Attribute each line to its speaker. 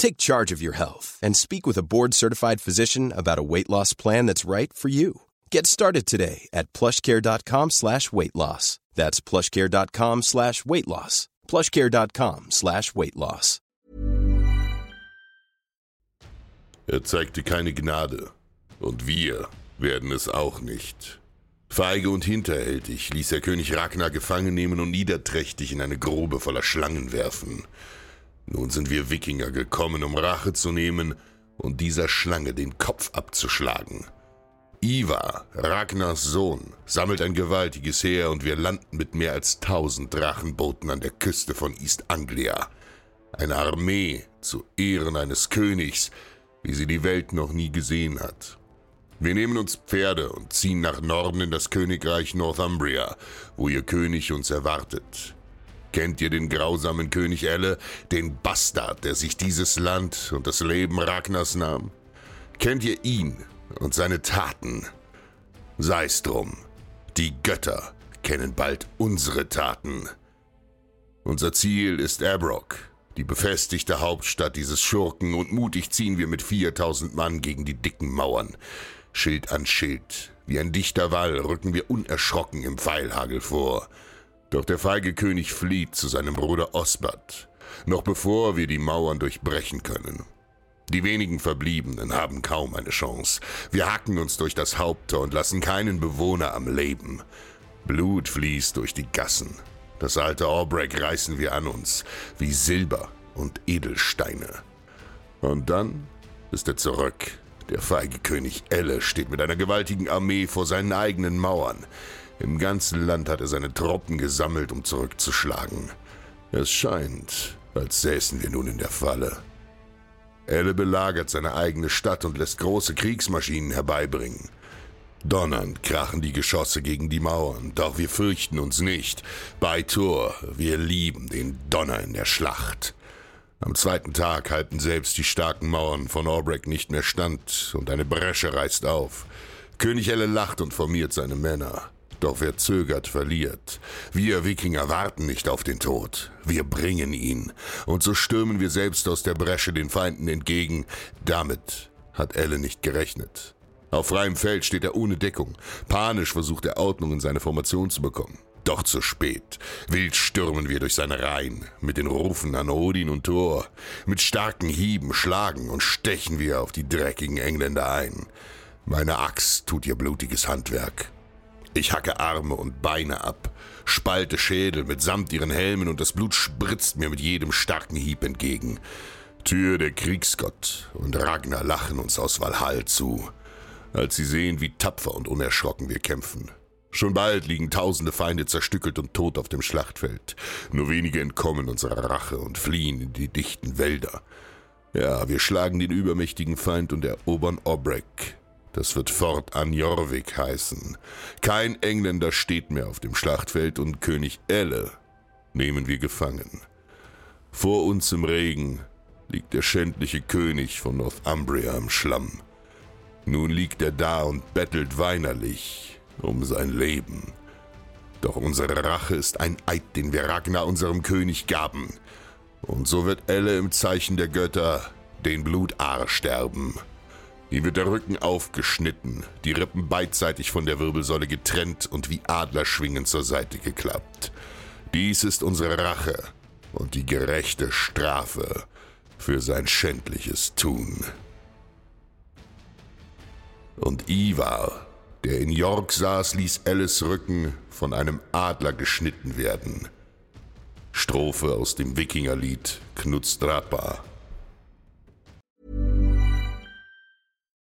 Speaker 1: Take charge of your health and speak with a board-certified physician about a weight loss plan that's right for you. Get started today at plushcare.com slash weight loss. That's plushcare.com slash weight loss. plushcare.com slash weight loss.
Speaker 2: Er zeigte keine Gnade. Und wir werden es auch nicht. Feige und hinterhältig ließ er König Ragnar gefangen nehmen und niederträchtig in eine Grube voller Schlangen werfen. Nun sind wir Wikinger gekommen, um Rache zu nehmen und dieser Schlange den Kopf abzuschlagen. Ivar, Ragnars Sohn, sammelt ein gewaltiges Heer und wir landen mit mehr als tausend Drachenbooten an der Küste von East Anglia. Eine Armee zu Ehren eines Königs, wie sie die Welt noch nie gesehen hat. Wir nehmen uns Pferde und ziehen nach Norden in das Königreich Northumbria, wo ihr König uns erwartet. Kennt ihr den grausamen König Elle, den Bastard, der sich dieses Land und das Leben Ragnars nahm? Kennt ihr ihn und seine Taten? Sei's drum, die Götter kennen bald unsere Taten. Unser Ziel ist Abrock, die befestigte Hauptstadt dieses Schurken, und mutig ziehen wir mit 4000 Mann gegen die dicken Mauern. Schild an Schild, wie ein dichter Wall, rücken wir unerschrocken im Pfeilhagel vor. Doch der feige König flieht zu seinem Bruder Osbert, noch bevor wir die Mauern durchbrechen können. Die wenigen Verbliebenen haben kaum eine Chance. Wir hacken uns durch das Haupttor und lassen keinen Bewohner am Leben. Blut fließt durch die Gassen. Das alte Orbrek reißen wir an uns, wie Silber und Edelsteine. Und dann ist er zurück. Der feige König Elle steht mit einer gewaltigen Armee vor seinen eigenen Mauern. Im ganzen Land hat er seine Truppen gesammelt, um zurückzuschlagen. Es scheint, als säßen wir nun in der Falle. Elle belagert seine eigene Stadt und lässt große Kriegsmaschinen herbeibringen. Donnernd krachen die Geschosse gegen die Mauern, doch wir fürchten uns nicht. Bei Tor, wir lieben den Donner in der Schlacht. Am zweiten Tag halten selbst die starken Mauern von Orbrek nicht mehr stand und eine Bresche reißt auf. König Elle lacht und formiert seine Männer. Doch wer zögert, verliert. Wir Wikinger warten nicht auf den Tod. Wir bringen ihn. Und so stürmen wir selbst aus der Bresche den Feinden entgegen. Damit hat Elle nicht gerechnet. Auf freiem Feld steht er ohne Deckung. Panisch versucht er Ordnung in seine Formation zu bekommen. Doch zu spät. Wild stürmen wir durch seine Reihen, mit den Rufen an Odin und Thor. Mit starken Hieben schlagen und stechen wir auf die dreckigen Engländer ein. Meine Axt tut ihr blutiges Handwerk. Ich hacke Arme und Beine ab, spalte Schädel mitsamt ihren Helmen und das Blut spritzt mir mit jedem starken Hieb entgegen. Tür der Kriegsgott und Ragnar lachen uns aus Valhall zu, als sie sehen, wie tapfer und unerschrocken wir kämpfen. Schon bald liegen tausende Feinde zerstückelt und tot auf dem Schlachtfeld. Nur wenige entkommen unserer Rache und fliehen in die dichten Wälder. Ja, wir schlagen den übermächtigen Feind und erobern Obrek, das wird fortan Jorvik heißen. Kein Engländer steht mehr auf dem Schlachtfeld und König Elle nehmen wir gefangen. Vor uns im Regen liegt der schändliche König von Northumbria im Schlamm. Nun liegt er da und bettelt weinerlich um sein Leben. Doch unsere Rache ist ein Eid, den wir Ragnar unserem König gaben. Und so wird Elle im Zeichen der Götter den Blutaar sterben. Ihm wird der Rücken aufgeschnitten, die Rippen beidseitig von der Wirbelsäule getrennt und wie Adlerschwingen zur Seite geklappt. Dies ist unsere Rache und die gerechte Strafe für sein schändliches Tun. Und Ivar, der in York saß, ließ Alice Rücken von einem Adler geschnitten werden. Strophe aus dem Wikingerlied Knutstrappa.